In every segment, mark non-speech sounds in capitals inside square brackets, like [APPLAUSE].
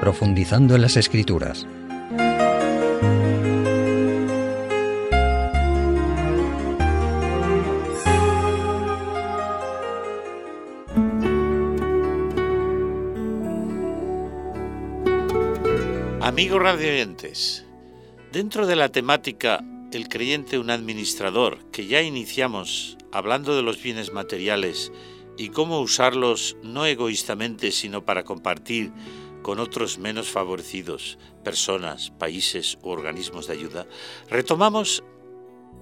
profundizando en las escrituras. Amigos radioyentes, dentro de la temática El creyente un administrador que ya iniciamos hablando de los bienes materiales y cómo usarlos no egoístamente sino para compartir con otros menos favorecidos, personas, países u organismos de ayuda, retomamos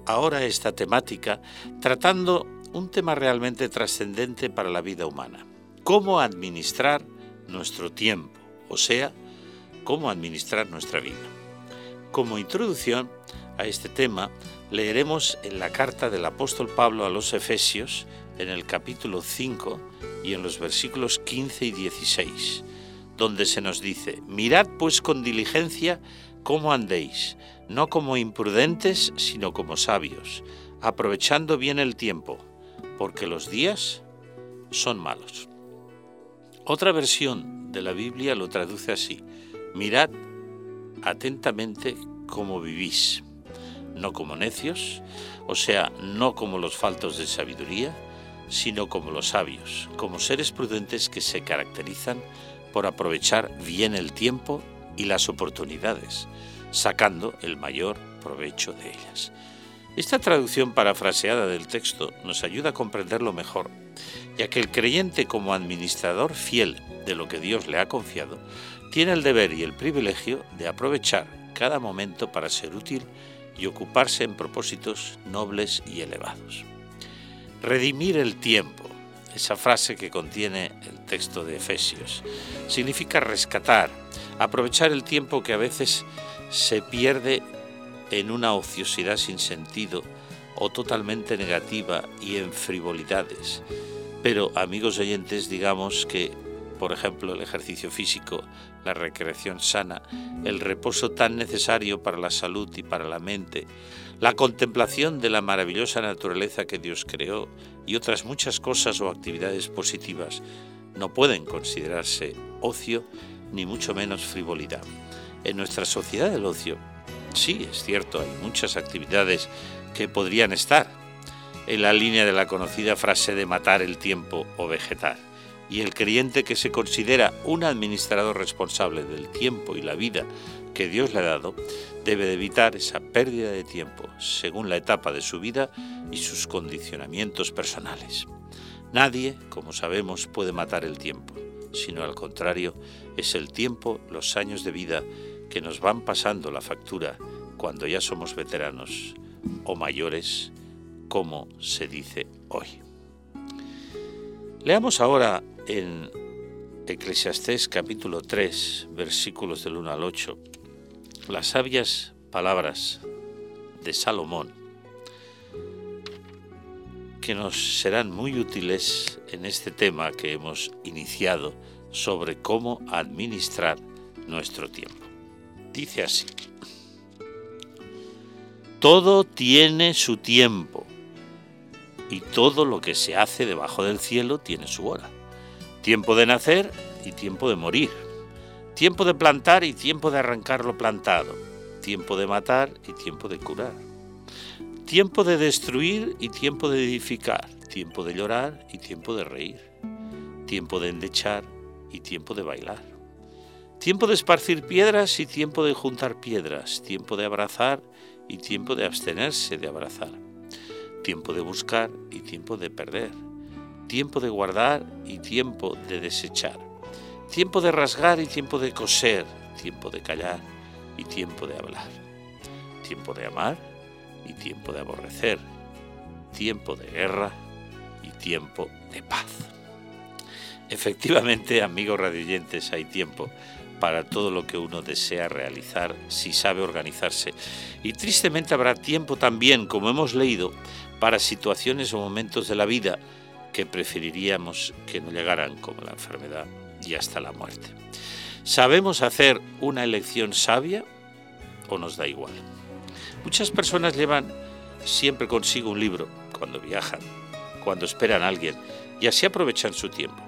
ahora esta temática tratando un tema realmente trascendente para la vida humana, cómo administrar nuestro tiempo, o sea, cómo administrar nuestra vida. Como introducción a este tema, leeremos en la carta del apóstol Pablo a los Efesios, en el capítulo 5 y en los versículos 15 y 16, donde se nos dice, mirad pues con diligencia cómo andéis, no como imprudentes, sino como sabios, aprovechando bien el tiempo, porque los días son malos. Otra versión de la Biblia lo traduce así, mirad atentamente cómo vivís, no como necios, o sea, no como los faltos de sabiduría, sino como los sabios, como seres prudentes que se caracterizan por aprovechar bien el tiempo y las oportunidades, sacando el mayor provecho de ellas. Esta traducción parafraseada del texto nos ayuda a comprenderlo mejor, ya que el creyente como administrador fiel de lo que Dios le ha confiado, tiene el deber y el privilegio de aprovechar cada momento para ser útil y ocuparse en propósitos nobles y elevados. Redimir el tiempo, esa frase que contiene el texto de Efesios, significa rescatar, aprovechar el tiempo que a veces se pierde en una ociosidad sin sentido o totalmente negativa y en frivolidades. Pero, amigos oyentes, digamos que por ejemplo el ejercicio físico, la recreación sana, el reposo tan necesario para la salud y para la mente, la contemplación de la maravillosa naturaleza que Dios creó y otras muchas cosas o actividades positivas no pueden considerarse ocio ni mucho menos frivolidad. En nuestra sociedad del ocio, sí, es cierto, hay muchas actividades que podrían estar en la línea de la conocida frase de matar el tiempo o vegetar y el creyente que se considera un administrador responsable del tiempo y la vida que Dios le ha dado, debe de evitar esa pérdida de tiempo según la etapa de su vida y sus condicionamientos personales. Nadie, como sabemos, puede matar el tiempo, sino al contrario, es el tiempo, los años de vida que nos van pasando la factura cuando ya somos veteranos o mayores, como se dice hoy. Leamos ahora en Eclesiastés capítulo 3, versículos del 1 al 8, las sabias palabras de Salomón, que nos serán muy útiles en este tema que hemos iniciado sobre cómo administrar nuestro tiempo. Dice así, todo tiene su tiempo y todo lo que se hace debajo del cielo tiene su hora Tiempo de nacer y tiempo de morir. Tiempo de plantar y tiempo de arrancar lo plantado. Tiempo de matar y tiempo de curar. Tiempo de destruir y tiempo de edificar. Tiempo de llorar y tiempo de reír. Tiempo de endechar y tiempo de bailar. Tiempo de esparcir piedras y tiempo de juntar piedras. Tiempo de abrazar y tiempo de abstenerse de abrazar. Tiempo de buscar y tiempo de perder tiempo de guardar y tiempo de desechar, tiempo de rasgar y tiempo de coser, tiempo de callar y tiempo de hablar, tiempo de amar y tiempo de aborrecer, tiempo de guerra y tiempo de paz. Efectivamente, amigos radioyentes, hay tiempo para todo lo que uno desea realizar si sabe organizarse. Y tristemente habrá tiempo también, como hemos leído, para situaciones o momentos de la vida que preferiríamos que no llegaran, como la enfermedad y hasta la muerte. ¿Sabemos hacer una elección sabia o nos da igual? Muchas personas llevan siempre consigo un libro cuando viajan, cuando esperan a alguien y así aprovechan su tiempo.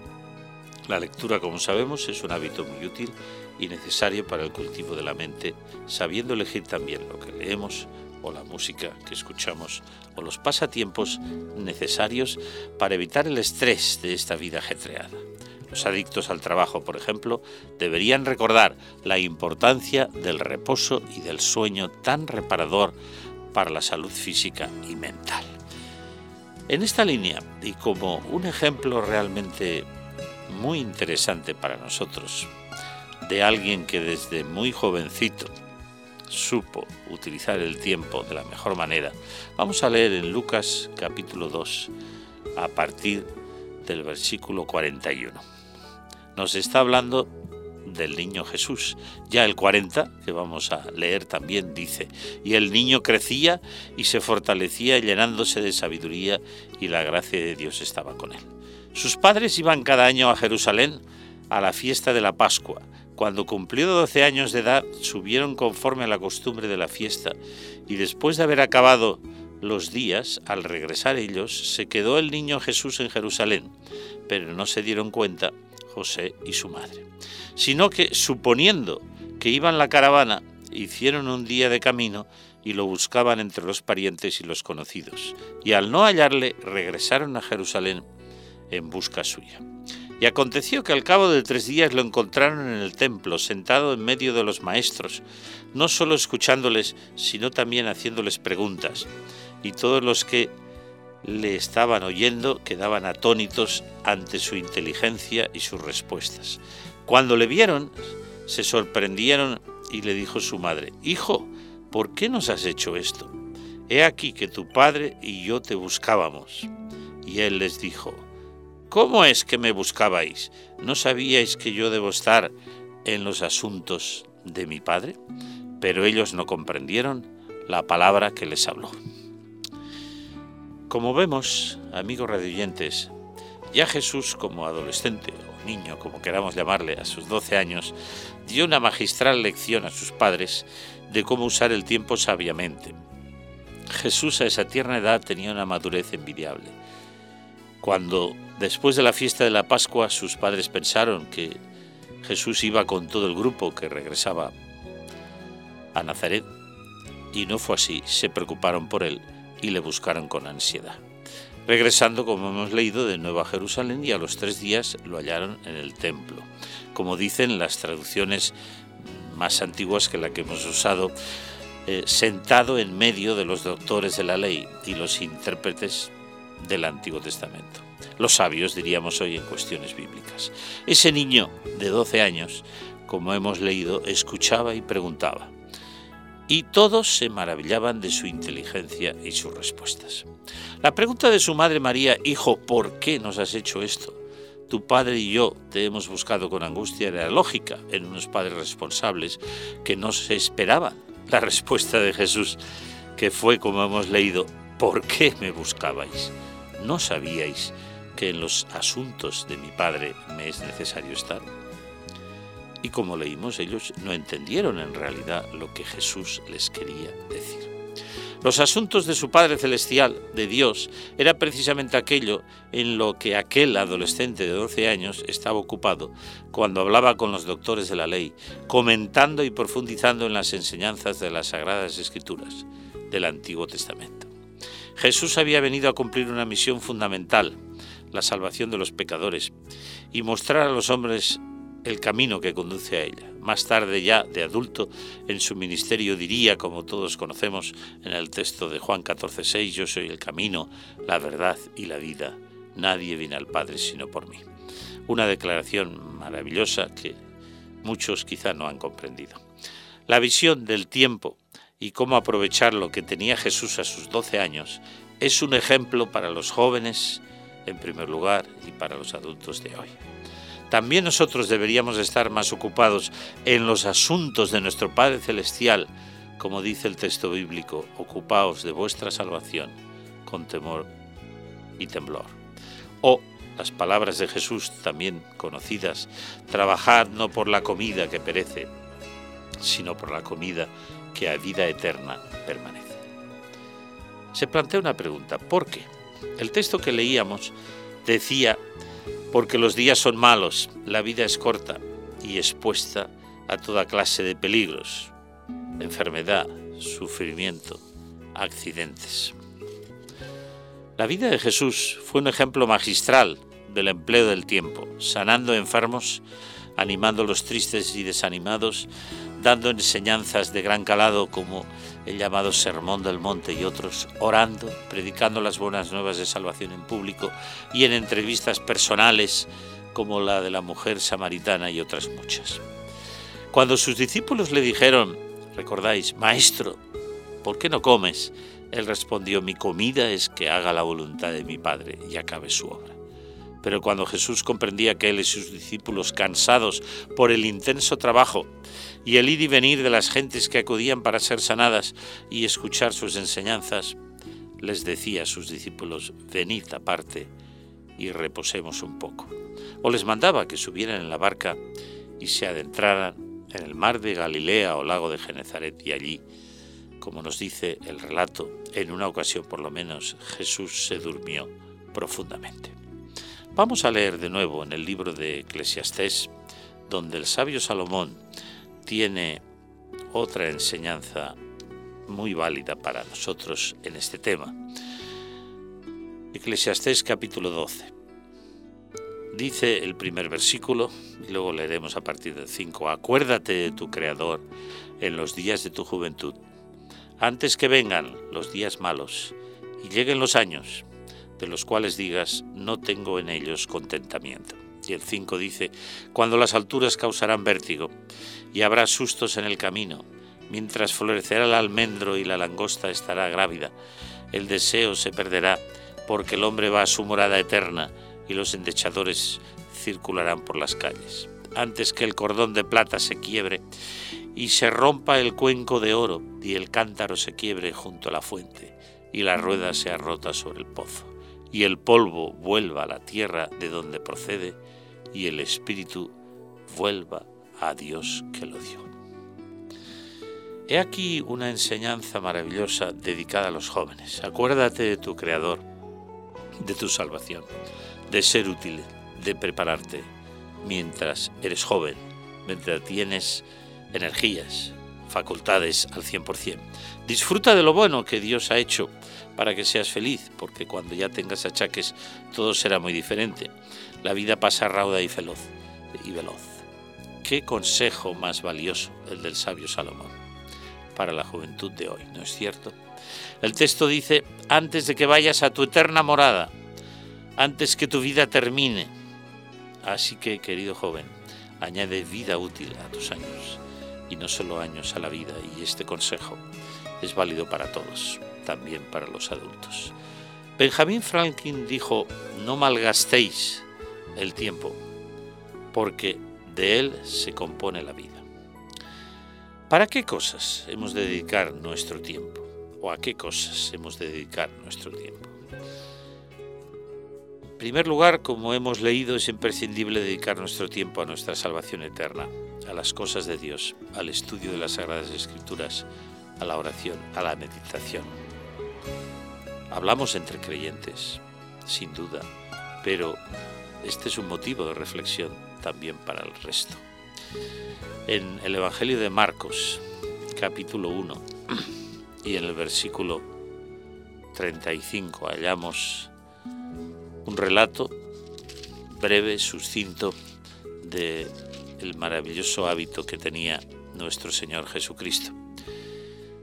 La lectura, como sabemos, es un hábito muy útil y necesario para el cultivo de la mente, sabiendo elegir también lo que leemos o la música que escuchamos o los pasatiempos necesarios para evitar el estrés de esta vida ajetreada. Los adictos al trabajo, por ejemplo, deberían recordar la importancia del reposo y del sueño tan reparador para la salud física y mental. En esta línea, y como un ejemplo realmente muy interesante para nosotros, de alguien que desde muy jovencito supo utilizar el tiempo de la mejor manera, vamos a leer en Lucas capítulo 2 a partir del versículo 41. Nos está hablando del niño Jesús. Ya el 40, que vamos a leer también, dice, y el niño crecía y se fortalecía llenándose de sabiduría y la gracia de Dios estaba con él. Sus padres iban cada año a Jerusalén a la fiesta de la Pascua. Cuando cumplió 12 años de edad, subieron conforme a la costumbre de la fiesta, y después de haber acabado los días, al regresar ellos, se quedó el niño Jesús en Jerusalén, pero no se dieron cuenta José y su madre, sino que, suponiendo que iban la caravana, hicieron un día de camino y lo buscaban entre los parientes y los conocidos, y al no hallarle regresaron a Jerusalén en busca suya. Y aconteció que al cabo de tres días lo encontraron en el templo, sentado en medio de los maestros, no solo escuchándoles, sino también haciéndoles preguntas. Y todos los que le estaban oyendo quedaban atónitos ante su inteligencia y sus respuestas. Cuando le vieron, se sorprendieron y le dijo su madre, Hijo, ¿por qué nos has hecho esto? He aquí que tu padre y yo te buscábamos. Y él les dijo, ¿Cómo es que me buscabais? ¿No sabíais que yo debo estar en los asuntos de mi padre? Pero ellos no comprendieron la palabra que les habló. Como vemos, amigos radioyentes, ya Jesús como adolescente o niño, como queramos llamarle, a sus 12 años, dio una magistral lección a sus padres de cómo usar el tiempo sabiamente. Jesús a esa tierna edad tenía una madurez envidiable. Cuando, después de la fiesta de la Pascua, sus padres pensaron que Jesús iba con todo el grupo que regresaba a Nazaret, y no fue así, se preocuparon por él y le buscaron con ansiedad. Regresando, como hemos leído, de nuevo a Jerusalén y a los tres días lo hallaron en el templo. Como dicen las traducciones más antiguas que la que hemos usado, eh, sentado en medio de los doctores de la ley y los intérpretes del Antiguo Testamento. Los sabios, diríamos hoy, en cuestiones bíblicas. Ese niño de 12 años, como hemos leído, escuchaba y preguntaba y todos se maravillaban de su inteligencia y sus respuestas. La pregunta de su madre María, Hijo, ¿por qué nos has hecho esto? Tu padre y yo te hemos buscado con angustia, era lógica en unos padres responsables que no se esperaban la respuesta de Jesús, que fue, como hemos leído, ¿por qué me buscabais? ¿No sabíais en los asuntos de mi padre me es necesario estar? Y como leímos, ellos no entendieron en realidad lo que Jesús les quería decir. Los asuntos de su Padre Celestial, de Dios, era precisamente aquello en lo que aquel adolescente de 12 años estaba ocupado cuando hablaba con los doctores de la ley, comentando y profundizando en las enseñanzas de las Sagradas Escrituras del Antiguo Testamento. Jesús había venido a cumplir una misión fundamental, la salvación de los pecadores, y mostrar a los hombres el camino que conduce a ella. Más tarde ya, de adulto, en su ministerio diría, como todos conocemos en el texto de Juan 14:6, yo soy el camino, la verdad y la vida. Nadie viene al Padre sino por mí. Una declaración maravillosa que muchos quizá no han comprendido. La visión del tiempo y cómo aprovechar lo que tenía Jesús a sus 12 años es un ejemplo para los jóvenes, en primer lugar, y para los adultos de hoy. También nosotros deberíamos estar más ocupados en los asuntos de nuestro Padre Celestial, como dice el texto bíblico, ocupaos de vuestra salvación con temor y temblor. O las palabras de Jesús también conocidas, trabajad no por la comida que perece, sino por la comida que a vida eterna permanece. Se plantea una pregunta, ¿por qué? El texto que leíamos decía porque los días son malos, la vida es corta y expuesta a toda clase de peligros, enfermedad, sufrimiento, accidentes. La vida de Jesús fue un ejemplo magistral del empleo del tiempo, sanando enfermos, animando a los tristes y desanimados, dando enseñanzas de gran calado como el llamado Sermón del Monte y otros, orando, predicando las buenas nuevas de salvación en público y en entrevistas personales como la de la mujer samaritana y otras muchas. Cuando sus discípulos le dijeron, recordáis, Maestro, ¿por qué no comes? Él respondió, mi comida es que haga la voluntad de mi Padre y acabe su obra. Pero cuando Jesús comprendía que él y sus discípulos, cansados por el intenso trabajo y el ir y venir de las gentes que acudían para ser sanadas y escuchar sus enseñanzas, les decía a sus discípulos, venid aparte y reposemos un poco. O les mandaba que subieran en la barca y se adentraran en el mar de Galilea o lago de Genezaret y allí, como nos dice el relato, en una ocasión por lo menos Jesús se durmió profundamente. Vamos a leer de nuevo en el libro de Eclesiastés, donde el sabio Salomón tiene otra enseñanza muy válida para nosotros en este tema. Eclesiastés capítulo 12. Dice el primer versículo, y luego leeremos a partir del 5, acuérdate de tu Creador en los días de tu juventud, antes que vengan los días malos y lleguen los años de los cuales digas, no tengo en ellos contentamiento. Y el 5 dice, cuando las alturas causarán vértigo y habrá sustos en el camino, mientras florecerá el almendro y la langosta estará grávida, el deseo se perderá, porque el hombre va a su morada eterna y los endechadores circularán por las calles. Antes que el cordón de plata se quiebre y se rompa el cuenco de oro y el cántaro se quiebre junto a la fuente y la rueda sea rota sobre el pozo y el polvo vuelva a la tierra de donde procede y el espíritu vuelva a Dios que lo dio. He aquí una enseñanza maravillosa dedicada a los jóvenes. Acuérdate de tu Creador, de tu salvación, de ser útil, de prepararte mientras eres joven, mientras tienes energías, facultades al 100%. Disfruta de lo bueno que Dios ha hecho para que seas feliz, porque cuando ya tengas achaques todo será muy diferente. La vida pasa rauda y veloz. Qué consejo más valioso el del sabio Salomón para la juventud de hoy, ¿no es cierto? El texto dice, antes de que vayas a tu eterna morada, antes que tu vida termine. Así que, querido joven, añade vida útil a tus años y no solo años a la vida y este consejo es válido para todos también para los adultos. Benjamin Franklin dijo, no malgastéis el tiempo, porque de él se compone la vida. ¿Para qué cosas hemos de dedicar nuestro tiempo? ¿O a qué cosas hemos de dedicar nuestro tiempo? En primer lugar, como hemos leído, es imprescindible dedicar nuestro tiempo a nuestra salvación eterna, a las cosas de Dios, al estudio de las Sagradas Escrituras, a la oración, a la meditación. Hablamos entre creyentes, sin duda, pero este es un motivo de reflexión también para el resto. En el Evangelio de Marcos, capítulo 1, y en el versículo 35 hallamos un relato breve, sucinto, de el maravilloso hábito que tenía nuestro Señor Jesucristo.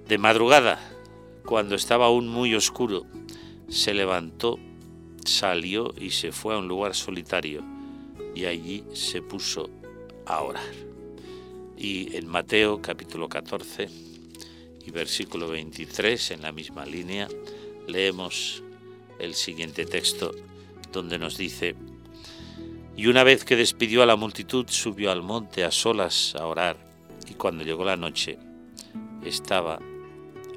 De madrugada, cuando estaba aún muy oscuro, se levantó, salió y se fue a un lugar solitario y allí se puso a orar. Y en Mateo capítulo 14 y versículo 23, en la misma línea, leemos el siguiente texto donde nos dice, y una vez que despidió a la multitud, subió al monte a solas a orar, y cuando llegó la noche, estaba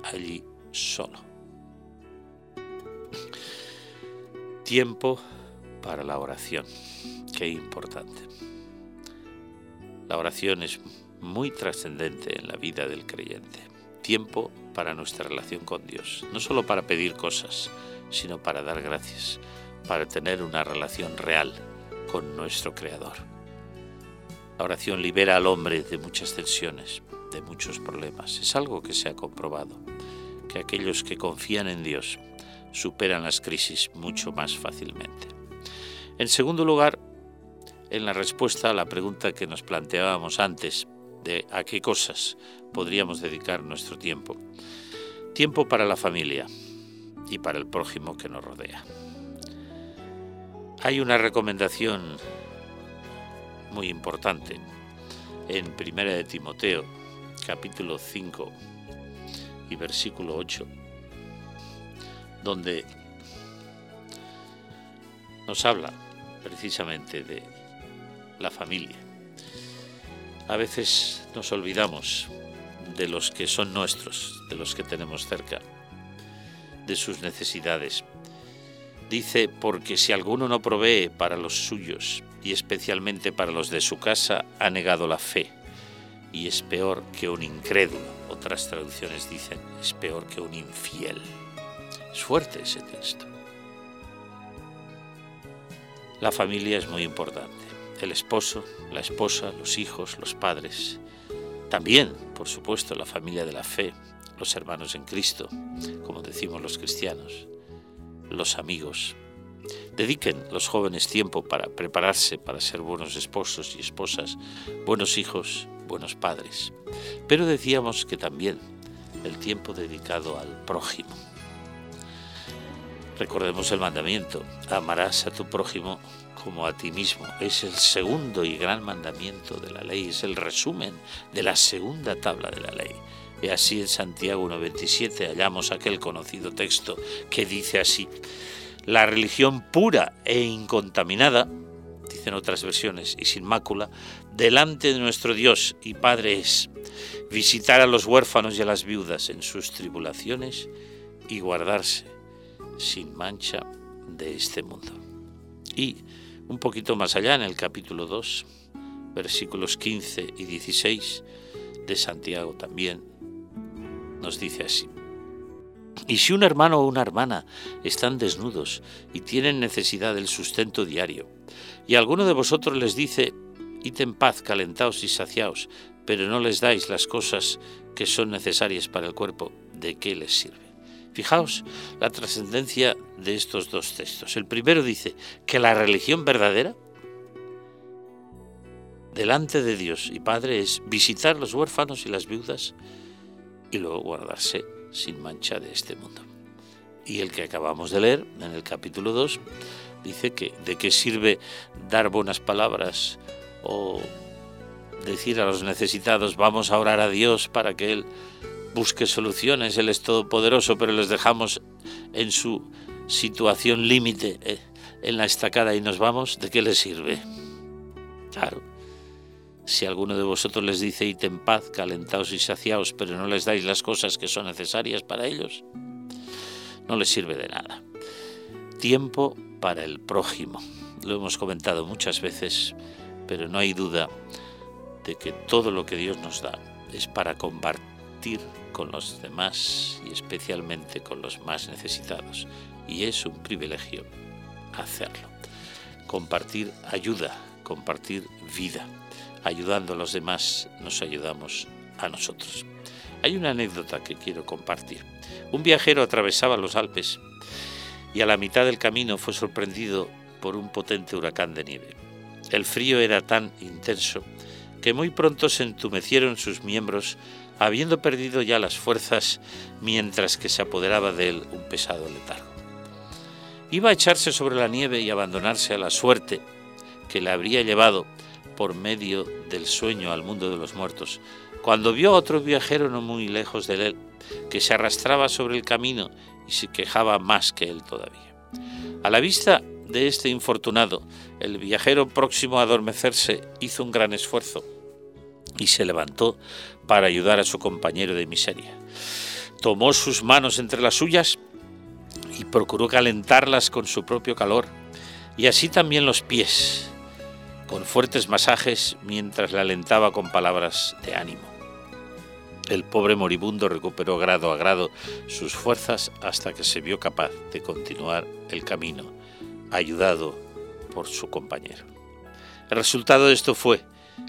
allí solo. Tiempo para la oración. Qué importante. La oración es muy trascendente en la vida del creyente. Tiempo para nuestra relación con Dios. No solo para pedir cosas, sino para dar gracias, para tener una relación real con nuestro Creador. La oración libera al hombre de muchas tensiones, de muchos problemas. Es algo que se ha comprobado, que aquellos que confían en Dios superan las crisis mucho más fácilmente. En segundo lugar, en la respuesta a la pregunta que nos planteábamos antes de a qué cosas podríamos dedicar nuestro tiempo. Tiempo para la familia y para el prójimo que nos rodea. Hay una recomendación muy importante en Primera de Timoteo, capítulo 5 y versículo 8, donde nos habla precisamente de la familia. A veces nos olvidamos de los que son nuestros, de los que tenemos cerca, de sus necesidades. Dice, porque si alguno no provee para los suyos, y especialmente para los de su casa, ha negado la fe, y es peor que un incrédulo. Otras traducciones dicen, es peor que un infiel. Es fuerte ese texto. La familia es muy importante. El esposo, la esposa, los hijos, los padres. También, por supuesto, la familia de la fe, los hermanos en Cristo, como decimos los cristianos, los amigos. Dediquen los jóvenes tiempo para prepararse para ser buenos esposos y esposas, buenos hijos, buenos padres. Pero decíamos que también el tiempo dedicado al prójimo. Recordemos el mandamiento, amarás a tu prójimo como a ti mismo. Es el segundo y gran mandamiento de la ley, es el resumen de la segunda tabla de la ley. Y así en Santiago 1.27 hallamos aquel conocido texto que dice así, la religión pura e incontaminada, dicen otras versiones, y sin mácula, delante de nuestro Dios y Padre es visitar a los huérfanos y a las viudas en sus tribulaciones y guardarse sin mancha de este mundo. Y un poquito más allá, en el capítulo 2, versículos 15 y 16 de Santiago también, nos dice así. Y si un hermano o una hermana están desnudos y tienen necesidad del sustento diario, y alguno de vosotros les dice, id en paz, calentaos y saciaos, pero no les dais las cosas que son necesarias para el cuerpo, ¿de qué les sirve? Fijaos la trascendencia de estos dos textos. El primero dice que la religión verdadera delante de Dios y Padre es visitar los huérfanos y las viudas y luego guardarse sin mancha de este mundo. Y el que acabamos de leer en el capítulo 2 dice que de qué sirve dar buenas palabras o decir a los necesitados vamos a orar a Dios para que Él busque soluciones, Él es todopoderoso, pero les dejamos en su situación límite eh, en la estacada y nos vamos, ¿de qué les sirve? Claro, si alguno de vosotros les dice, id en paz, calentaos y saciaos, pero no les dais las cosas que son necesarias para ellos, no les sirve de nada. Tiempo para el prójimo. Lo hemos comentado muchas veces, pero no hay duda de que todo lo que Dios nos da es para compartir con los demás y especialmente con los más necesitados. Y es un privilegio hacerlo. Compartir ayuda, compartir vida. Ayudando a los demás nos ayudamos a nosotros. Hay una anécdota que quiero compartir. Un viajero atravesaba los Alpes y a la mitad del camino fue sorprendido por un potente huracán de nieve. El frío era tan intenso que muy pronto se entumecieron sus miembros habiendo perdido ya las fuerzas mientras que se apoderaba de él un pesado letargo. Iba a echarse sobre la nieve y abandonarse a la suerte que le habría llevado por medio del sueño al mundo de los muertos, cuando vio a otro viajero no muy lejos de él, que se arrastraba sobre el camino y se quejaba más que él todavía. A la vista de este infortunado, el viajero próximo a adormecerse hizo un gran esfuerzo y se levantó para ayudar a su compañero de miseria. Tomó sus manos entre las suyas y procuró calentarlas con su propio calor, y así también los pies, con fuertes masajes mientras le alentaba con palabras de ánimo. El pobre moribundo recuperó grado a grado sus fuerzas hasta que se vio capaz de continuar el camino, ayudado por su compañero. El resultado de esto fue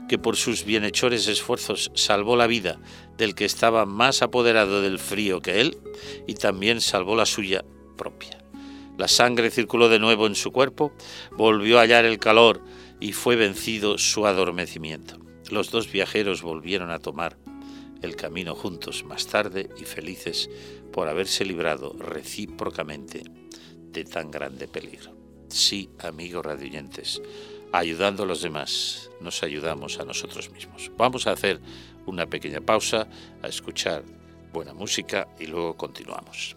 que por sus bienhechores esfuerzos salvó la vida del que estaba más apoderado del frío que él y también salvó la suya propia. La sangre circuló de nuevo en su cuerpo, volvió a hallar el calor y fue vencido su adormecimiento. Los dos viajeros volvieron a tomar el camino juntos más tarde y felices por haberse librado recíprocamente de tan grande peligro. Sí, amigos radioyentes, ayudando a los demás, nos ayudamos a nosotros mismos. Vamos a hacer una pequeña pausa, a escuchar buena música y luego continuamos.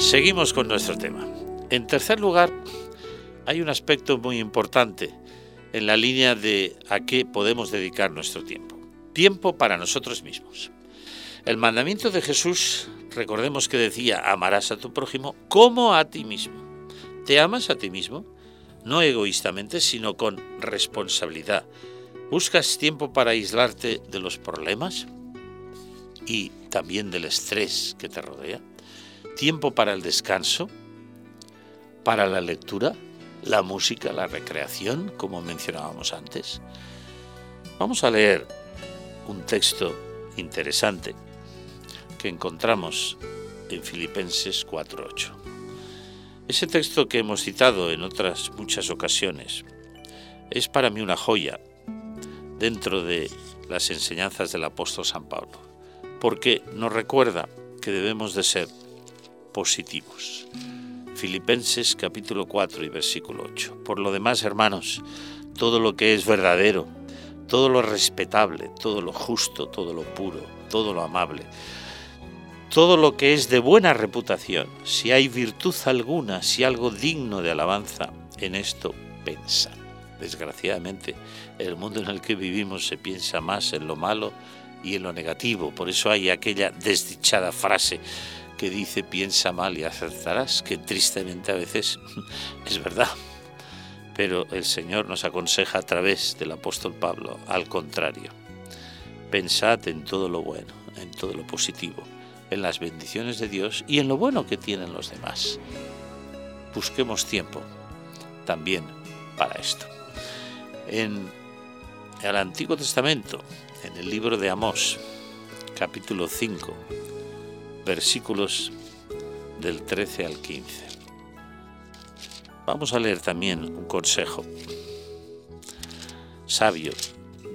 Seguimos con nuestro tema. En tercer lugar, hay un aspecto muy importante en la línea de a qué podemos dedicar nuestro tiempo. Tiempo para nosotros mismos. El mandamiento de Jesús, recordemos que decía, amarás a tu prójimo como a ti mismo. ¿Te amas a ti mismo? no egoístamente, sino con responsabilidad. ¿Buscas tiempo para aislarte de los problemas y también del estrés que te rodea? ¿Tiempo para el descanso? ¿Para la lectura? ¿La música? ¿La recreación? Como mencionábamos antes. Vamos a leer un texto interesante que encontramos en Filipenses 4.8. Ese texto que hemos citado en otras muchas ocasiones es para mí una joya dentro de las enseñanzas del apóstol San Pablo, porque nos recuerda que debemos de ser positivos. Filipenses capítulo 4 y versículo 8. Por lo demás, hermanos, todo lo que es verdadero, todo lo respetable, todo lo justo, todo lo puro, todo lo amable, todo lo que es de buena reputación, si hay virtud alguna, si algo digno de alabanza, en esto pensad. Desgraciadamente, en el mundo en el que vivimos se piensa más en lo malo y en lo negativo. Por eso hay aquella desdichada frase que dice piensa mal y acertarás, que tristemente a veces [LAUGHS] es verdad. Pero el Señor nos aconseja a través del apóstol Pablo, al contrario. Pensad en todo lo bueno, en todo lo positivo en las bendiciones de Dios y en lo bueno que tienen los demás. Busquemos tiempo también para esto. En el Antiguo Testamento, en el libro de Amós, capítulo 5, versículos del 13 al 15. Vamos a leer también un consejo sabio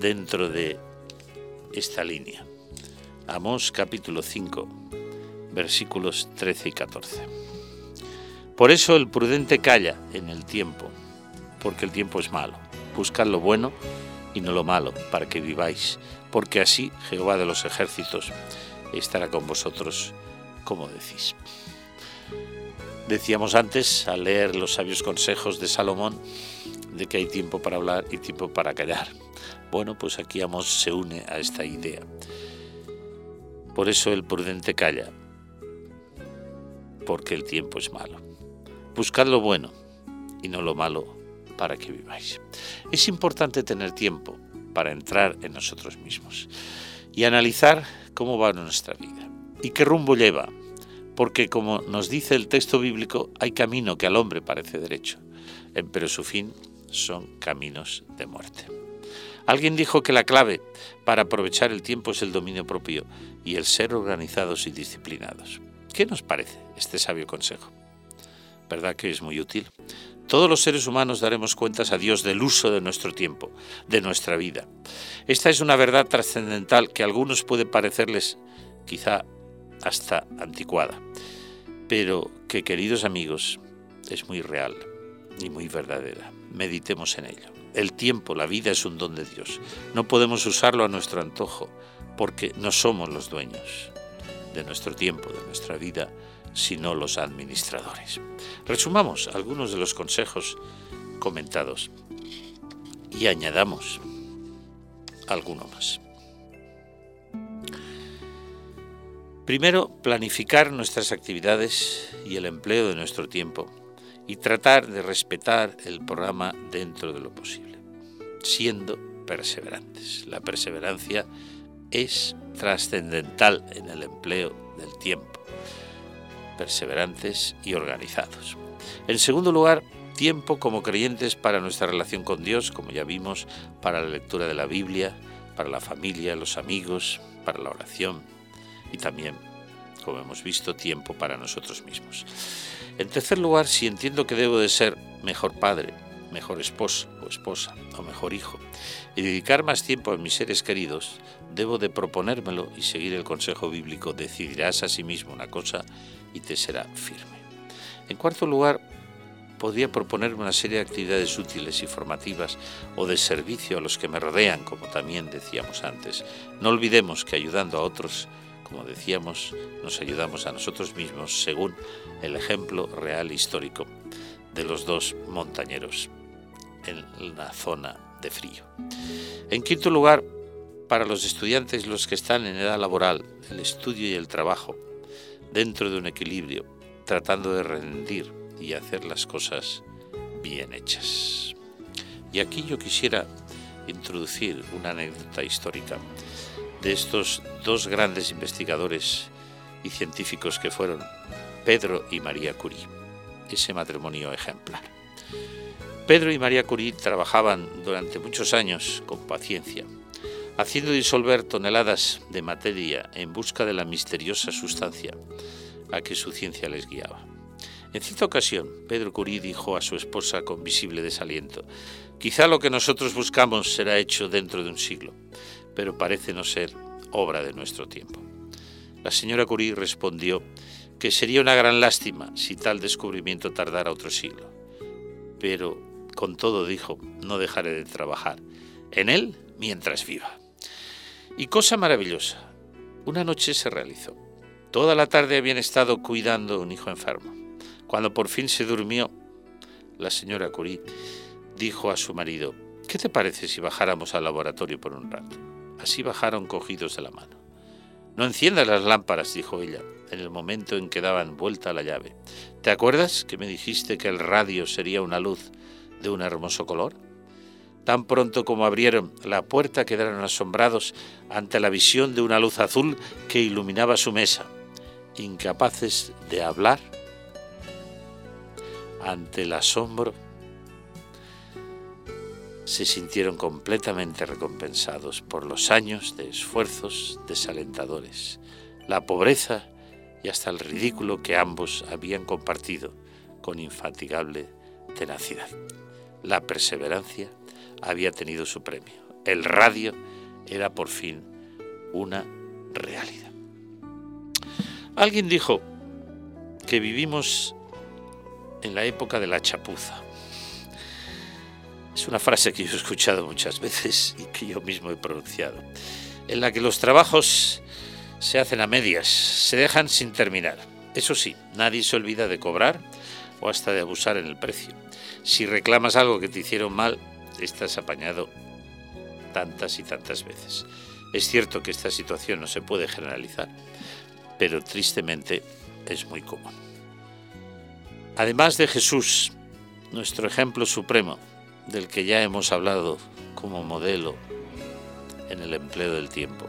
dentro de esta línea. Amós capítulo 5, versículos 13 y 14. Por eso el prudente calla en el tiempo, porque el tiempo es malo. Buscad lo bueno y no lo malo, para que viváis, porque así Jehová de los ejércitos estará con vosotros, como decís. Decíamos antes, al leer los sabios consejos de Salomón, de que hay tiempo para hablar y tiempo para callar. Bueno, pues aquí Amos se une a esta idea. Por eso el prudente calla, porque el tiempo es malo. Buscad lo bueno y no lo malo para que viváis. Es importante tener tiempo para entrar en nosotros mismos y analizar cómo va nuestra vida y qué rumbo lleva, porque como nos dice el texto bíblico, hay camino que al hombre parece derecho, pero su fin son caminos de muerte. Alguien dijo que la clave para aprovechar el tiempo es el dominio propio y el ser organizados y disciplinados. ¿Qué nos parece este sabio consejo? ¿Verdad que es muy útil? Todos los seres humanos daremos cuentas a Dios del uso de nuestro tiempo, de nuestra vida. Esta es una verdad trascendental que a algunos puede parecerles quizá hasta anticuada, pero que queridos amigos es muy real y muy verdadera. Meditemos en ello. El tiempo, la vida es un don de Dios. No podemos usarlo a nuestro antojo porque no somos los dueños de nuestro tiempo, de nuestra vida, sino los administradores. Resumamos algunos de los consejos comentados y añadamos alguno más. Primero, planificar nuestras actividades y el empleo de nuestro tiempo y tratar de respetar el programa dentro de lo posible, siendo perseverantes. La perseverancia es trascendental en el empleo del tiempo, perseverantes y organizados. En segundo lugar, tiempo como creyentes para nuestra relación con Dios, como ya vimos, para la lectura de la Biblia, para la familia, los amigos, para la oración y también, como hemos visto, tiempo para nosotros mismos. En tercer lugar, si entiendo que debo de ser mejor padre, mejor esposo o esposa o mejor hijo y dedicar más tiempo a mis seres queridos, debo de proponérmelo y seguir el consejo bíblico, decidirás a sí mismo una cosa y te será firme. En cuarto lugar, podría proponerme una serie de actividades útiles y formativas o de servicio a los que me rodean, como también decíamos antes. No olvidemos que ayudando a otros, como decíamos, nos ayudamos a nosotros mismos según el ejemplo real histórico de los dos montañeros en la zona de frío. En quinto lugar, para los estudiantes los que están en edad laboral, el estudio y el trabajo, dentro de un equilibrio, tratando de rendir y hacer las cosas bien hechas. Y aquí yo quisiera introducir una anécdota histórica de estos dos grandes investigadores y científicos que fueron Pedro y María Curie, ese matrimonio ejemplar. Pedro y María Curie trabajaban durante muchos años con paciencia, haciendo disolver toneladas de materia en busca de la misteriosa sustancia a que su ciencia les guiaba. En cierta ocasión, Pedro Curie dijo a su esposa con visible desaliento, quizá lo que nosotros buscamos será hecho dentro de un siglo, pero parece no ser obra de nuestro tiempo. La señora Curie respondió que sería una gran lástima si tal descubrimiento tardara otro siglo. Pero con todo, dijo, no dejaré de trabajar en él mientras viva. Y cosa maravillosa, una noche se realizó. Toda la tarde habían estado cuidando un hijo enfermo. Cuando por fin se durmió, la señora Curie dijo a su marido, ¿qué te parece si bajáramos al laboratorio por un rato? Así bajaron cogidos de la mano. No enciendas las lámparas, dijo ella, en el momento en que daban vuelta la llave. ¿Te acuerdas que me dijiste que el radio sería una luz de un hermoso color? Tan pronto como abrieron la puerta quedaron asombrados ante la visión de una luz azul que iluminaba su mesa, incapaces de hablar ante el asombro se sintieron completamente recompensados por los años de esfuerzos desalentadores, la pobreza y hasta el ridículo que ambos habían compartido con infatigable tenacidad la perseverancia había tenido su premio. El radio era por fin una realidad. Alguien dijo que vivimos en la época de la chapuza. Es una frase que yo he escuchado muchas veces y que yo mismo he pronunciado, en la que los trabajos se hacen a medias, se dejan sin terminar. Eso sí, nadie se olvida de cobrar o hasta de abusar en el precio. Si reclamas algo que te hicieron mal, estás apañado tantas y tantas veces. Es cierto que esta situación no se puede generalizar, pero tristemente es muy común. Además de Jesús, nuestro ejemplo supremo, del que ya hemos hablado como modelo en el empleo del tiempo,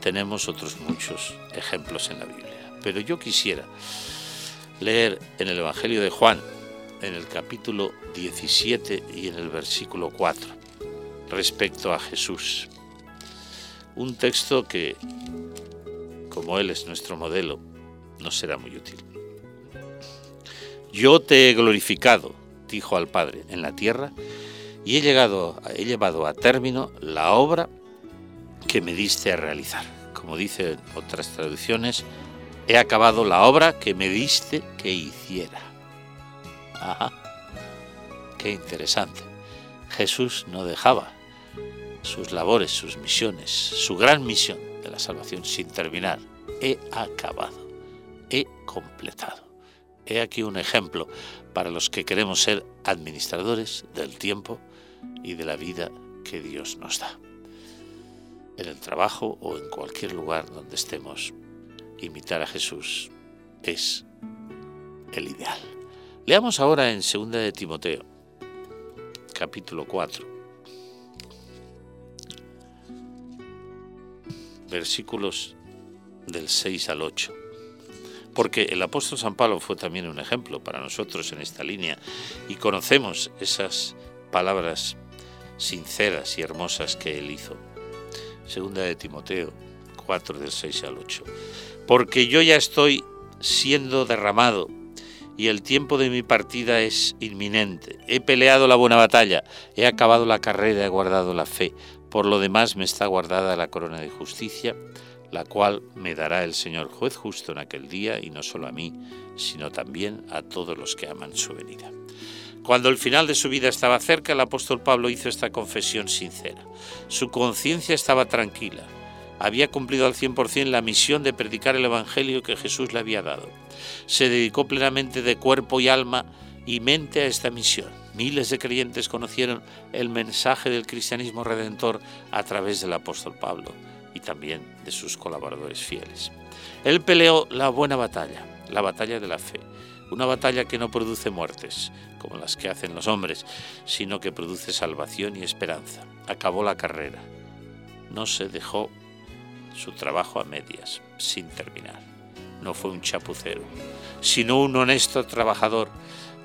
tenemos otros muchos ejemplos en la Biblia. Pero yo quisiera leer en el Evangelio de Juan, en el capítulo 17 y en el versículo 4 respecto a Jesús. Un texto que, como Él es nuestro modelo, nos será muy útil. Yo te he glorificado, dijo al Padre, en la tierra, y he, llegado, he llevado a término la obra que me diste a realizar. Como dicen otras traducciones, he acabado la obra que me diste que hiciera. Ajá. Qué interesante. Jesús no dejaba sus labores, sus misiones, su gran misión de la salvación sin terminar. He acabado, he completado. He aquí un ejemplo para los que queremos ser administradores del tiempo y de la vida que Dios nos da. En el trabajo o en cualquier lugar donde estemos, imitar a Jesús es el ideal. Leamos ahora en 2 de Timoteo, capítulo 4, versículos del 6 al 8. Porque el apóstol San Pablo fue también un ejemplo para nosotros en esta línea y conocemos esas palabras sinceras y hermosas que él hizo. Segunda de Timoteo 4 del 6 al 8. Porque yo ya estoy siendo derramado y el tiempo de mi partida es inminente. He peleado la buena batalla, he acabado la carrera, he guardado la fe. Por lo demás me está guardada la corona de justicia, la cual me dará el Señor juez justo en aquel día, y no solo a mí, sino también a todos los que aman su venida. Cuando el final de su vida estaba cerca, el apóstol Pablo hizo esta confesión sincera. Su conciencia estaba tranquila. Había cumplido al 100% la misión de predicar el Evangelio que Jesús le había dado se dedicó plenamente de cuerpo y alma y mente a esta misión. Miles de creyentes conocieron el mensaje del cristianismo redentor a través del apóstol Pablo y también de sus colaboradores fieles. Él peleó la buena batalla, la batalla de la fe, Una batalla que no produce muertes, como las que hacen los hombres, sino que produce salvación y esperanza. Acabó la carrera. No se dejó su trabajo a medias, sin terminar. No fue un chapucero, sino un honesto trabajador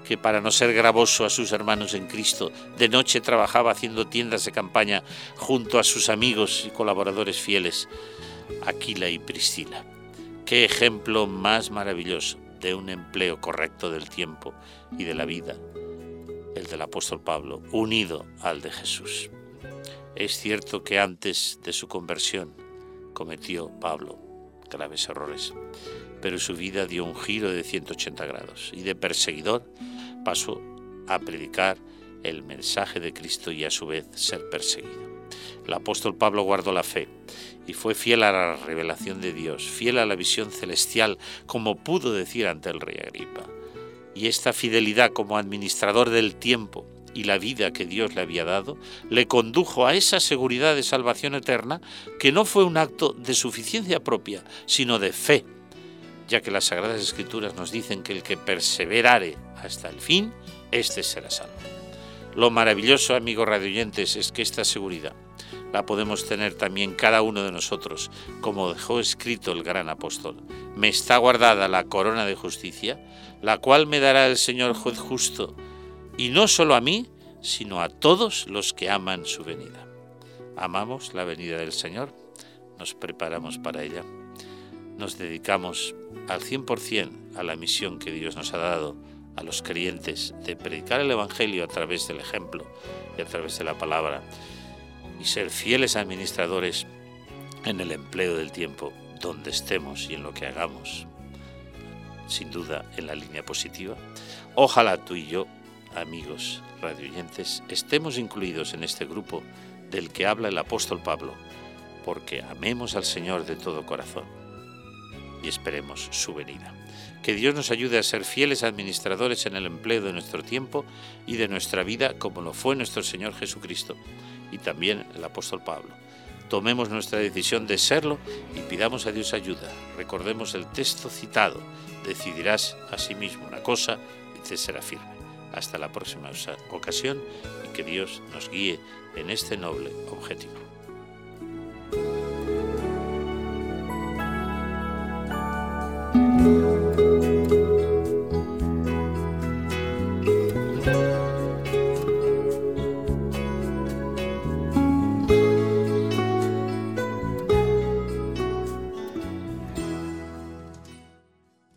que para no ser gravoso a sus hermanos en Cristo, de noche trabajaba haciendo tiendas de campaña junto a sus amigos y colaboradores fieles, Aquila y Priscila. Qué ejemplo más maravilloso de un empleo correcto del tiempo y de la vida, el del apóstol Pablo, unido al de Jesús. Es cierto que antes de su conversión cometió Pablo graves errores, pero su vida dio un giro de 180 grados y de perseguidor pasó a predicar el mensaje de Cristo y a su vez ser perseguido. El apóstol Pablo guardó la fe y fue fiel a la revelación de Dios, fiel a la visión celestial, como pudo decir ante el rey Agripa. Y esta fidelidad como administrador del tiempo y la vida que Dios le había dado, le condujo a esa seguridad de salvación eterna que no fue un acto de suficiencia propia, sino de fe, ya que las Sagradas Escrituras nos dicen que el que perseverare hasta el fin, éste será salvo. Lo maravilloso, amigos radioyentes, es que esta seguridad la podemos tener también cada uno de nosotros, como dejó escrito el gran apóstol. Me está guardada la corona de justicia, la cual me dará el Señor juez justo, y no solo a mí, sino a todos los que aman su venida. Amamos la venida del Señor, nos preparamos para ella, nos dedicamos al 100% a la misión que Dios nos ha dado a los creyentes de predicar el Evangelio a través del ejemplo y a través de la palabra y ser fieles administradores en el empleo del tiempo donde estemos y en lo que hagamos, sin duda en la línea positiva. Ojalá tú y yo, amigos radioyentes, estemos incluidos en este grupo del que habla el apóstol Pablo, porque amemos al Señor de todo corazón y esperemos su venida. Que Dios nos ayude a ser fieles administradores en el empleo de nuestro tiempo y de nuestra vida como lo fue nuestro Señor Jesucristo y también el apóstol Pablo. Tomemos nuestra decisión de serlo y pidamos a Dios ayuda. Recordemos el texto citado. Decidirás a sí mismo una cosa y te será firme. Hasta la próxima ocasión y que Dios nos guíe en este noble objetivo.